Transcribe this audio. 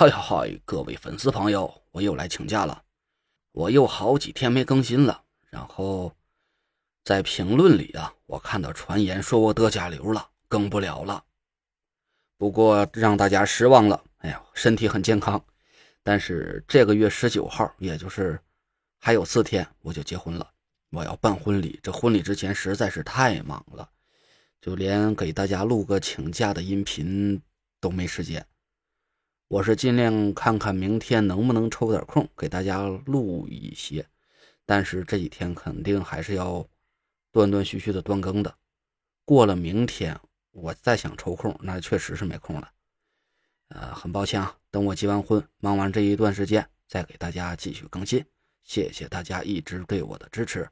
嗨嗨，各位粉丝朋友，我又来请假了，我又好几天没更新了。然后在评论里啊，我看到传言说我得甲流了，更不了了。不过让大家失望了，哎呀，身体很健康。但是这个月十九号，也就是还有四天，我就结婚了。我要办婚礼，这婚礼之前实在是太忙了，就连给大家录个请假的音频都没时间。我是尽量看看明天能不能抽点空给大家录一些，但是这几天肯定还是要断断续续的断更的。过了明天，我再想抽空，那确实是没空了。呃，很抱歉啊，等我结完婚，忙完这一段时间，再给大家继续更新。谢谢大家一直对我的支持。